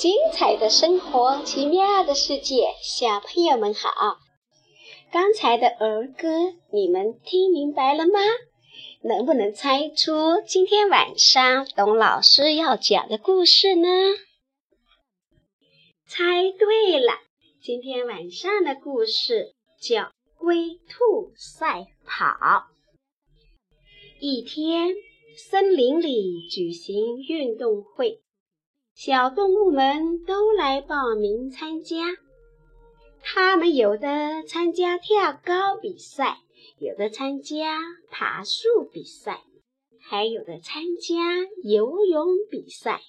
精彩的生活，奇妙的世界，小朋友们好。刚才的儿歌你们听明白了吗？能不能猜出今天晚上董老师要讲的故事呢？猜对了，今天晚上的故事叫《龟兔赛跑》。一天，森林里举行运动会。小动物们都来报名参加，他们有的参加跳高比赛，有的参加爬树比赛，还有的参加游泳比赛。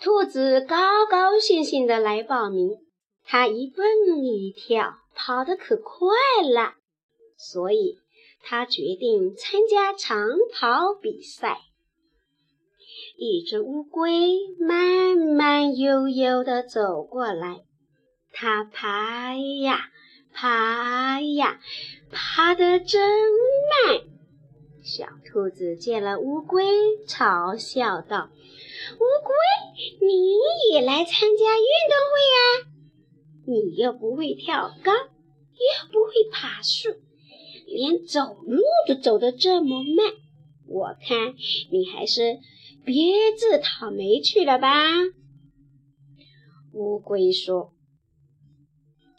兔子高高兴兴地来报名，它一蹦一跳，跑得可快了，所以它决定参加长跑比赛。一只乌龟慢慢悠悠地走过来，它爬呀爬呀，爬得真慢。小兔子见了乌龟，嘲笑道：“乌龟，你也来参加运动会呀？你又不会跳高，又不会爬树，连走路都走得这么慢，我看你还是……”别自讨没趣了吧？乌龟说：“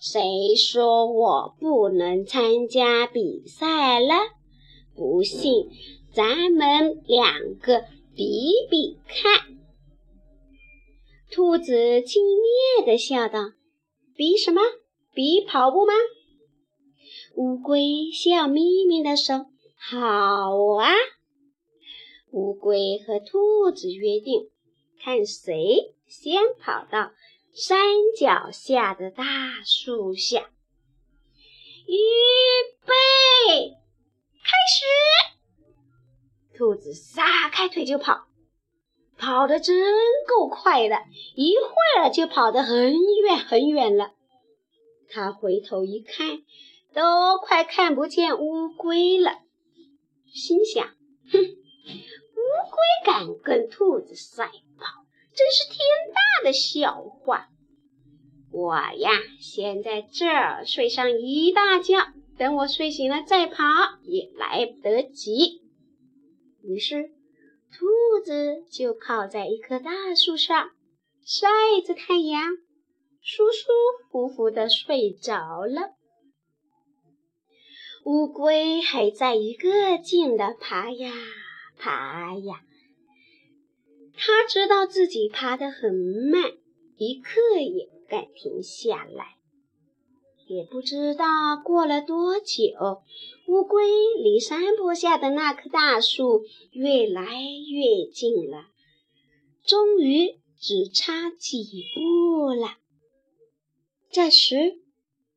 谁说我不能参加比赛了？不信，咱们两个比比看。”兔子轻蔑地笑道：“比什么？比跑步吗？”乌龟笑眯眯地说：“好啊。”乌龟和兔子约定，看谁先跑到山脚下的大树下。预备，开始！兔子撒开腿就跑，跑得真够快的，一会儿就跑得很远很远了。他回头一看，都快看不见乌龟了，心想：哼。乌龟敢跟兔子赛跑，真是天大的笑话！我呀，先在这儿睡上一大觉，等我睡醒了再跑也来得及。于是，兔子就靠在一棵大树上晒着太阳，舒舒服服的睡着了。乌龟还在一个劲的爬呀。爬呀！他知道自己爬得很慢，一刻也不敢停下来。也不知道过了多久，乌龟离山坡下的那棵大树越来越近了，终于只差几步了。这时，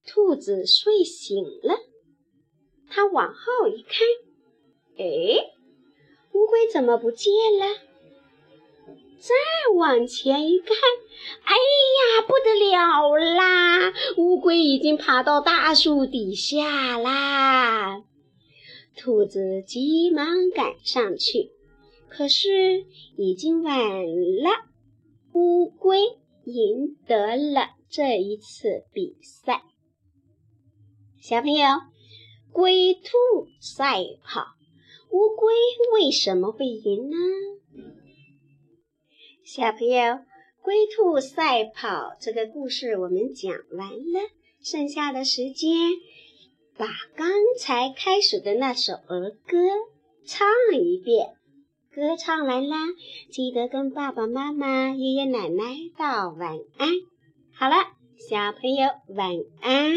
兔子睡醒了，它往后一看，哎！乌龟怎么不见了？再往前一看，哎呀，不得了啦！乌龟已经爬到大树底下啦！兔子急忙赶上去，可是已经晚了。乌龟赢得了这一次比赛。小朋友，龟兔赛跑。乌龟为什么会赢呢？小朋友，龟兔赛跑这个故事我们讲完了，剩下的时间把刚才开始的那首儿歌唱一遍。歌唱完啦，记得跟爸爸妈妈、爷爷奶奶道晚安。好了，小朋友晚安。